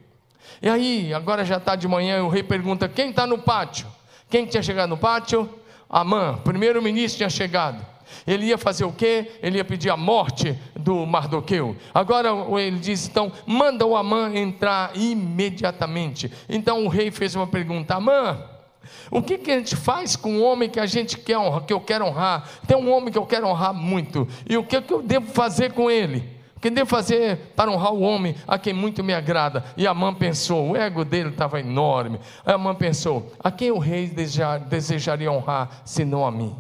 E aí, agora já está de manhã, e o rei pergunta: quem está no pátio? Quem tinha chegado no pátio? Amã, primeiro-ministro tinha chegado. Ele ia fazer o quê? Ele ia pedir a morte do Mardoqueu. Agora ele diz: então, manda o Amã entrar imediatamente. Então o rei fez uma pergunta: Amã, o que, que a gente faz com um homem que a gente quer honrar, que eu quero honrar? Tem um homem que eu quero honrar muito. E o que, que eu devo fazer com ele? O que devo fazer para honrar o homem a quem muito me agrada? E Amã pensou, o ego dele estava enorme. Amã pensou: a quem o rei desejaria honrar, senão a mim?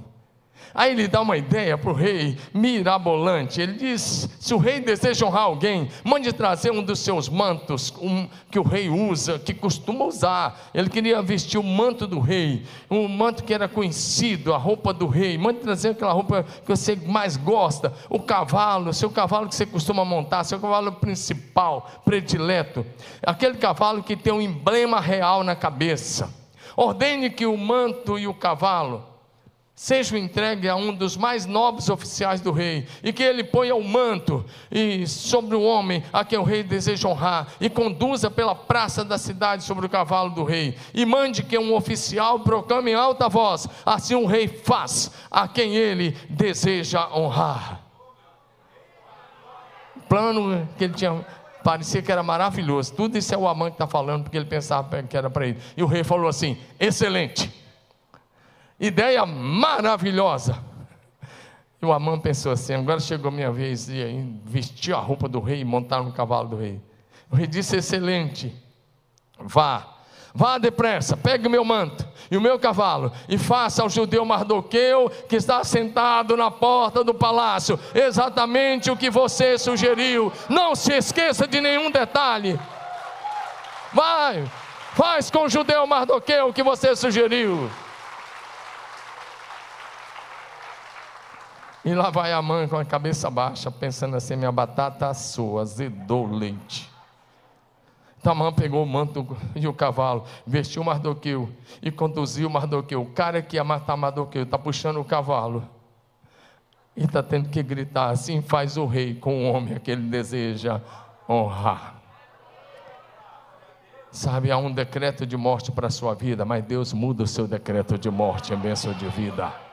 Aí ele dá uma ideia para o rei mirabolante. Ele diz: se o rei deseja honrar alguém, mande trazer um dos seus mantos um, que o rei usa, que costuma usar. Ele queria vestir o manto do rei, um manto que era conhecido, a roupa do rei. Mande trazer aquela roupa que você mais gosta, o cavalo, seu cavalo que você costuma montar, seu cavalo principal, predileto, aquele cavalo que tem um emblema real na cabeça. Ordene que o manto e o cavalo seja entregue a um dos mais nobres oficiais do rei, e que ele ponha o manto e sobre o homem a quem o rei deseja honrar, e conduza pela praça da cidade sobre o cavalo do rei, e mande que um oficial proclame em alta voz: assim o rei faz a quem ele deseja honrar. O plano que ele tinha parecia que era maravilhoso. Tudo isso é o amante que está falando, porque ele pensava que era para ele. E o rei falou assim: excelente. Ideia maravilhosa. E o Amã pensou assim: agora chegou a minha vez de vestir a roupa do rei e montar no cavalo do rei. O rei disse: excelente, vá, vá depressa, pegue o meu manto e o meu cavalo e faça ao judeu Mardoqueu, que está sentado na porta do palácio, exatamente o que você sugeriu. Não se esqueça de nenhum detalhe. Vai, faz com o judeu Mardoqueu o que você sugeriu. E lá vai a mãe com a cabeça baixa, pensando assim: minha batata assou, azedou o leite. Então a mãe pegou o manto e o cavalo, vestiu Mardoqueu e conduziu Mardoqueu. O cara que ia matar Mardoqueu está puxando o cavalo e está tendo que gritar: assim faz o rei com o homem que ele deseja honrar. Sabe, há um decreto de morte para a sua vida, mas Deus muda o seu decreto de morte em bênção de vida.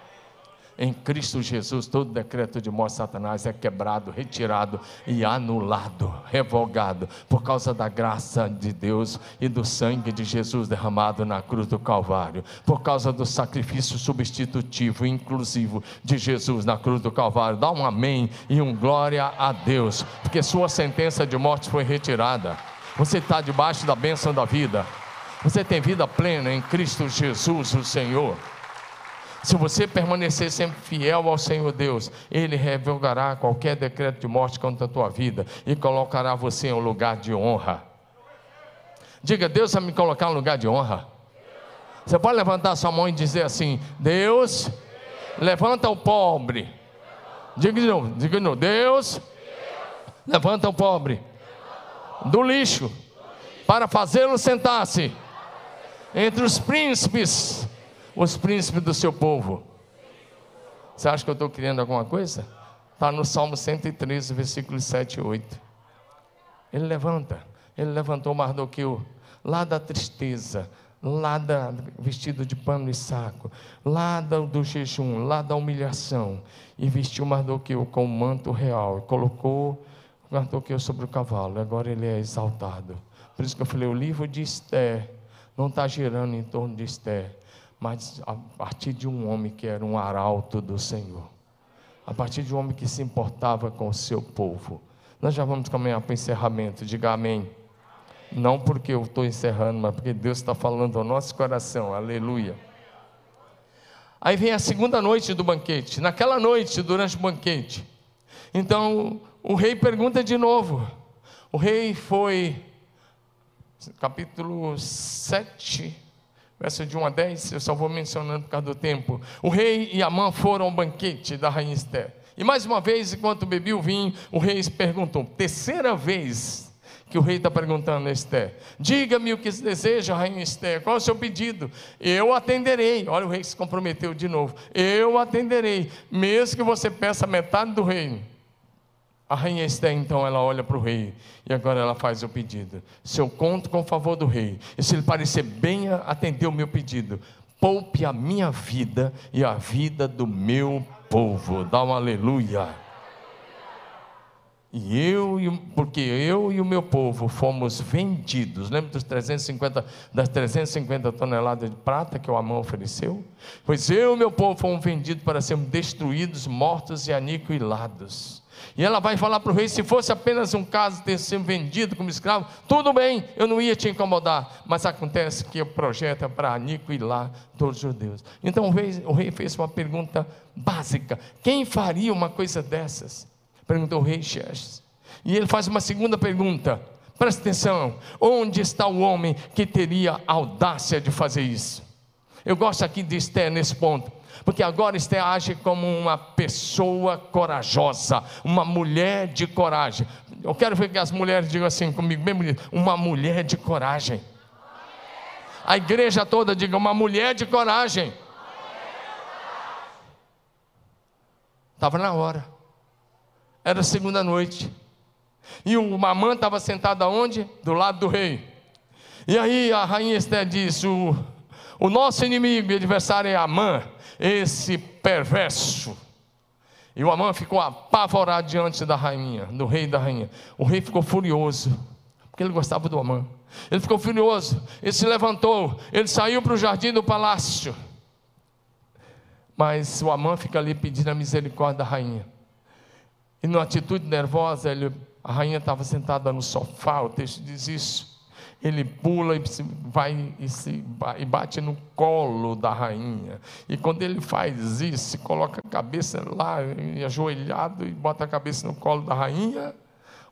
Em Cristo Jesus, todo decreto de morte Satanás é quebrado, retirado e anulado, revogado, por causa da graça de Deus e do sangue de Jesus derramado na cruz do Calvário, por causa do sacrifício substitutivo, inclusivo de Jesus na cruz do Calvário. Dá um amém e um glória a Deus, porque sua sentença de morte foi retirada. Você está debaixo da bênção da vida. Você tem vida plena em Cristo Jesus, o Senhor. Se você permanecer sempre fiel ao Senhor Deus, Ele revogará qualquer decreto de morte contra a tua vida e colocará você em um lugar de honra. Diga, Deus vai me colocar em um lugar de honra. Você pode levantar sua mão e dizer assim: Deus, levanta o pobre. Diga de novo, diga de novo: Deus, levanta o pobre do lixo para fazê-lo sentar-se entre os príncipes os príncipes do seu povo. Você acha que eu estou criando alguma coisa? Está no Salmo 113, versículos 7 e 8. Ele levanta, ele levantou Mardoqueu lá da tristeza, lá da vestido de pano e saco, lá do, jejum, lá da humilhação, e vestiu Mardoqueu com o manto real, e colocou Mardoqueu sobre o cavalo, agora ele é exaltado. Por isso que eu falei, o livro de Esther não está girando em torno de Esther, mas a partir de um homem que era um arauto do Senhor, a partir de um homem que se importava com o seu povo. Nós já vamos caminhar para o encerramento, diga amém. Não porque eu estou encerrando, mas porque Deus está falando ao nosso coração, aleluia. Aí vem a segunda noite do banquete. Naquela noite, durante o banquete, então o rei pergunta de novo. O rei foi, capítulo 7, verso de 1 a 10, eu só vou mencionando por causa do tempo. O rei e a mãe foram ao banquete da rainha Esther. E mais uma vez, enquanto bebia o vinho, o rei perguntou, terceira vez que o rei está perguntando a Esther: Diga-me o que se deseja, rainha Esther, qual é o seu pedido? Eu atenderei. Olha, o rei se comprometeu de novo: Eu atenderei, mesmo que você peça metade do reino. A rainha Esther, então, ela olha para o rei e agora ela faz o pedido. Se eu conto com o favor do rei, e se ele parecer bem atender o meu pedido, poupe a minha vida e a vida do meu povo. Dá um aleluia. E eu, porque eu e o meu povo fomos vendidos. Lembra dos 350, das 350 toneladas de prata que o Amã ofereceu? Pois eu e o meu povo fomos vendidos para sermos destruídos, mortos e aniquilados. E ela vai falar para o rei: se fosse apenas um caso de ter sido vendido como escravo, tudo bem, eu não ia te incomodar. Mas acontece que o projeto é para aniquilar todos os judeus. Então o rei, o rei fez uma pergunta básica: quem faria uma coisa dessas? Perguntou o rei Xerxes. E ele faz uma segunda pergunta: presta atenção, onde está o homem que teria audácia de fazer isso? Eu gosto aqui de Esther nesse ponto porque agora Esther age como uma pessoa corajosa, uma mulher de coragem. Eu quero ver que as mulheres digam assim comigo, bem bonito, uma mulher de coragem. A igreja toda diga, uma mulher de coragem. Estava na hora. Era segunda noite. E o Mamã estava sentado aonde? Do lado do rei. E aí a rainha Esther disse: o, o nosso inimigo e adversário é Amã esse perverso. E o Amã ficou apavorado diante da rainha, do rei e da rainha. O rei ficou furioso, porque ele gostava do Amã. Ele ficou furioso, ele se levantou, ele saiu para o jardim do palácio. Mas o Amã fica ali pedindo a misericórdia da rainha. E numa atitude nervosa, ele, a rainha estava sentada no sofá, o texto diz isso ele pula e vai e, se, e bate no colo da rainha. E quando ele faz isso, coloca a cabeça lá, ajoelhado, e bota a cabeça no colo da rainha,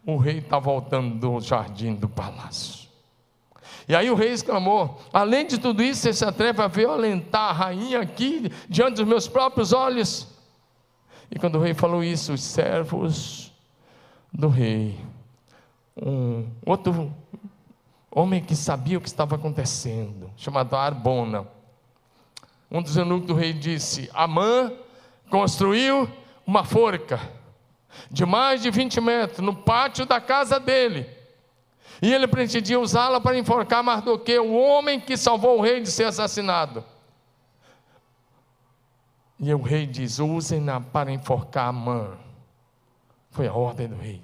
o rei está voltando do jardim do palácio. E aí o rei exclamou: Além de tudo isso, você se atreve a violentar a rainha aqui, diante dos meus próprios olhos? E quando o rei falou isso, os servos do rei, um outro homem que sabia o que estava acontecendo, chamado Arbona. Um dos eunucos do rei disse: Amã construiu uma forca de mais de 20 metros no pátio da casa dele. E ele pretendia usá-la para enforcar Mardoqueu, o homem que salvou o rei de ser assassinado. E o rei diz: usem-na para enforcar Amã. Foi a ordem do rei.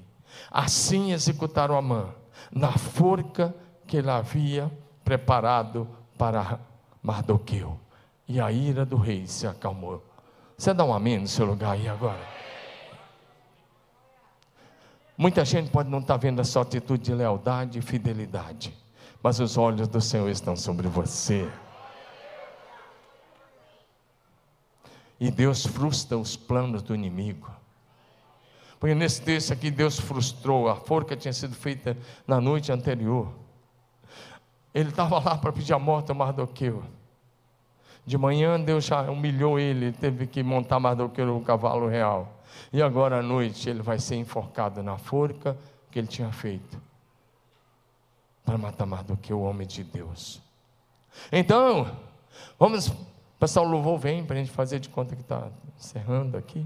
Assim executaram Amã, na forca que ele havia preparado para Mardoqueu. E a ira do rei se acalmou. Você dá um amém no seu lugar aí agora? Muita gente pode não estar vendo a sua atitude de lealdade e fidelidade, mas os olhos do Senhor estão sobre você. E Deus frustra os planos do inimigo. Porque nesse texto aqui, Deus frustrou a forca tinha sido feita na noite anterior. Ele estava lá para pedir a morte a Mardoqueu. De manhã, Deus já humilhou ele, teve que montar Mardoqueu no cavalo real. E agora à noite, ele vai ser enforcado na forca que ele tinha feito para matar Mardoqueu, o homem de Deus. Então, vamos Pessoal, o louvor vem para a gente fazer de conta que está encerrando aqui.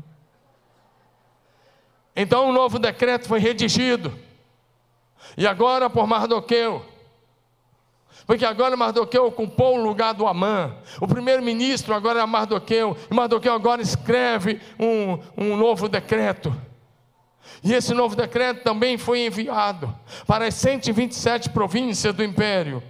Então o novo decreto foi redigido. E agora por Mardoqueu. Porque agora Mardoqueu ocupou o lugar do Amã. O primeiro-ministro agora é Mardoqueu. E Mardoqueu agora escreve um, um novo decreto. E esse novo decreto também foi enviado para as 127 províncias do império.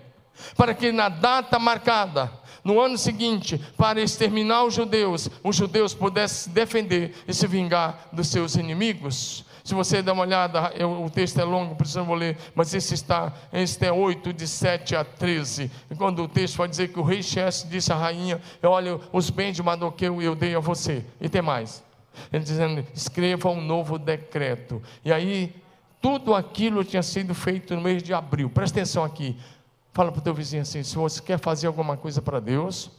Para que na data marcada no ano seguinte, para exterminar os judeus, os judeus pudessem se defender e se vingar dos seus inimigos. Se você der uma olhada, eu, o texto é longo, vou ler, mas esse está, este é 8, de 7 a 13. E quando o texto vai dizer que o rei Xerxes disse à rainha: Olha, os bens de Madoqueu eu dei a você. E tem mais. Ele dizendo: escreva um novo decreto. E aí, tudo aquilo tinha sido feito no mês de abril. Presta atenção aqui. Fala para o teu vizinho assim: se você quer fazer alguma coisa para Deus,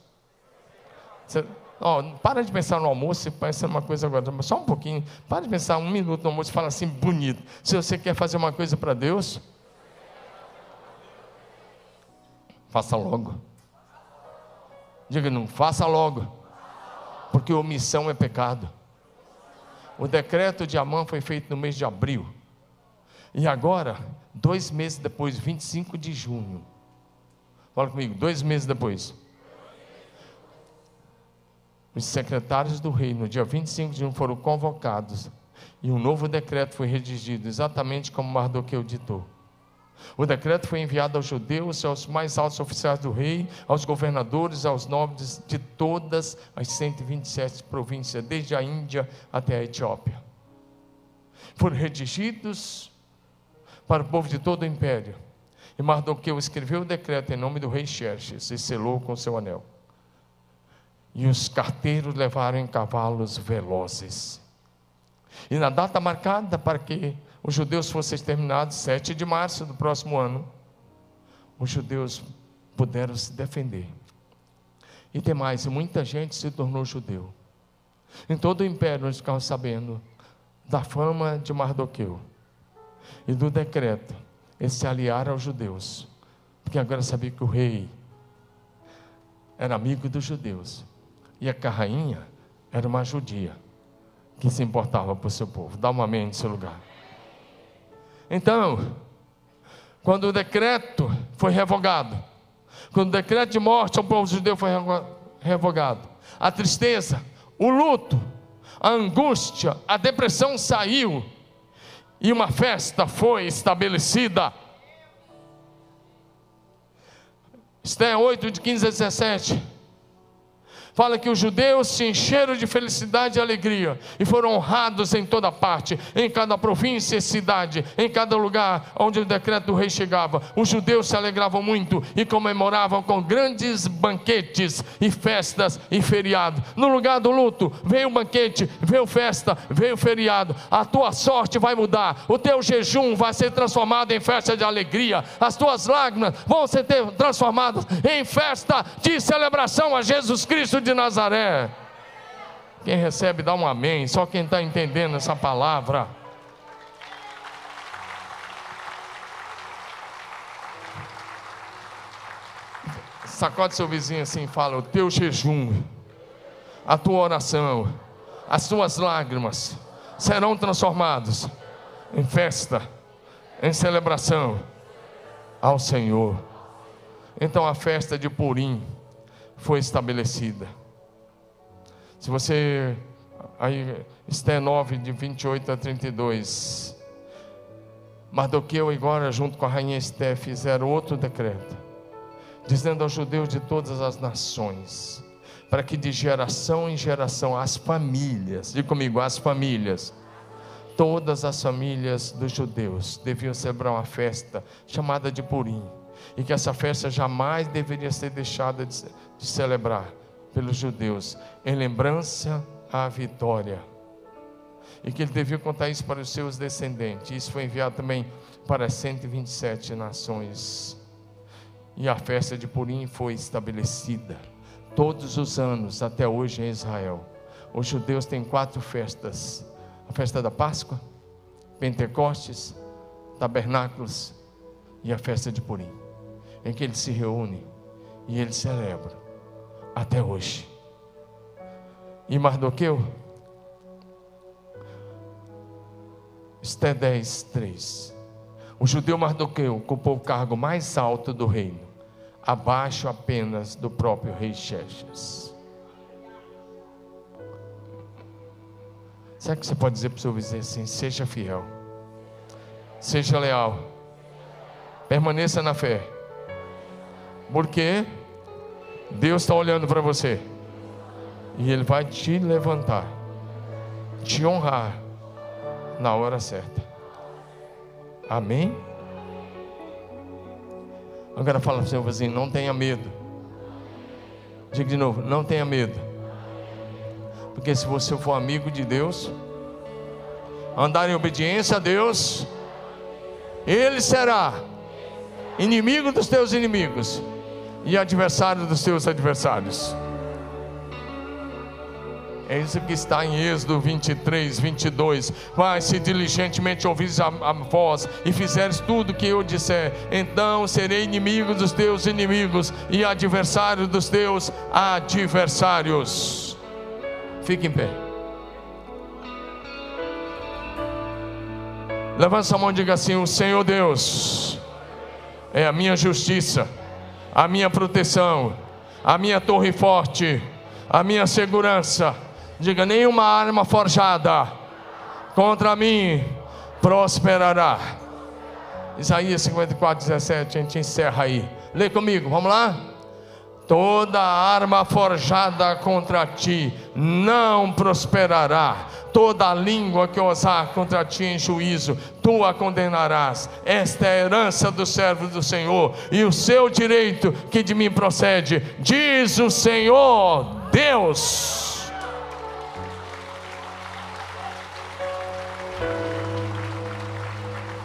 você, ó, para de pensar no almoço pensa numa coisa agora, só um pouquinho. Para de pensar um minuto no almoço e fala assim, bonito. Se você quer fazer uma coisa para Deus, faça logo. Diga não, faça logo. Porque omissão é pecado. O decreto de Amã foi feito no mês de abril. E agora, dois meses depois, 25 de junho, Fala comigo, dois meses depois. Os secretários do rei, no dia 25 de junho, foram convocados e um novo decreto foi redigido, exatamente como Mardoqueu ditou. O decreto foi enviado aos judeus, aos mais altos oficiais do rei, aos governadores, aos nobres de todas as 127 províncias, desde a Índia até a Etiópia. Foram redigidos para o povo de todo o império. E Mardoqueu escreveu o decreto em nome do rei Xerxes e selou com seu anel. E os carteiros levaram em cavalos velozes. E na data marcada para que os judeus fossem exterminados, 7 de março do próximo ano, os judeus puderam se defender. E tem mais, muita gente se tornou judeu. Em todo o império nós ficamos sabendo da fama de Mardoqueu e do decreto eles se aliaram aos judeus, porque agora sabia que o rei era amigo dos judeus e a rainha era uma judia que se importava por seu povo. Dá uma amém nesse lugar. Então, quando o decreto foi revogado, quando o decreto de morte ao povo judeu foi revogado, a tristeza, o luto, a angústia, a depressão saiu e uma festa foi estabelecida. Esté 8, de 15 a 17 fala que os judeus se encheram de felicidade e alegria e foram honrados em toda parte, em cada província e cidade, em cada lugar onde o decreto do rei chegava. Os judeus se alegravam muito e comemoravam com grandes banquetes e festas e feriados. No lugar do luto, veio banquete, veio festa, veio feriado. A tua sorte vai mudar, o teu jejum vai ser transformado em festa de alegria, as tuas lágrimas vão ser transformadas em festa de celebração a Jesus Cristo de Nazaré. Quem recebe, dá um amém. Só quem está entendendo essa palavra. Sacode seu vizinho assim e fala: O teu jejum, a tua oração, as tuas lágrimas serão transformados em festa, em celebração ao Senhor. Então a festa de Purim foi estabelecida. Se você, aí, Esté 9, de 28 a 32, Mardoqueu agora, junto com a rainha Esté, fizeram outro decreto, dizendo aos judeus de todas as nações, para que de geração em geração as famílias, diga comigo, as famílias, todas as famílias dos judeus deviam celebrar uma festa chamada de Purim e que essa festa jamais deveria ser deixada de, de celebrar pelos judeus, em lembrança à vitória. E que ele devia contar isso para os seus descendentes. Isso foi enviado também para 127 nações. E a festa de Purim foi estabelecida todos os anos até hoje em Israel. Os judeus têm quatro festas: a festa da Páscoa, Pentecostes, Tabernáculos e a festa de Purim, em que eles se reúnem e eles celebram até hoje. E Mardoqueu, Esté 10, 3. O judeu Mardoqueu ocupou o cargo mais alto do reino, abaixo apenas do próprio rei Xerxes. Será que você pode dizer para o seu vizinho assim: seja fiel, seja leal, permaneça na fé, porque Deus está olhando para você e Ele vai te levantar, te honrar na hora certa. Amém? Agora fala para o seu vizinho: não tenha medo. Diga de novo: não tenha medo. Porque se você for amigo de Deus, andar em obediência a Deus, Ele será inimigo dos teus inimigos e adversário dos teus adversários. É isso que está em Êxodo 23, 22. Mas se diligentemente ouvires a, a voz e fizeres tudo o que eu disser, então serei inimigo dos teus inimigos e adversário dos teus adversários. Fique em pé. Levanta a mão e diga assim: O Senhor Deus é a minha justiça, a minha proteção, a minha torre forte, a minha segurança Diga: nenhuma arma forjada contra mim prosperará. Isaías 54, 17, a gente encerra aí. Lê comigo, vamos lá? Toda arma forjada contra ti não prosperará. Toda língua que ousar contra ti em juízo, tu a condenarás. Esta é a herança do servo do Senhor e o seu direito que de mim procede, diz o Senhor Deus.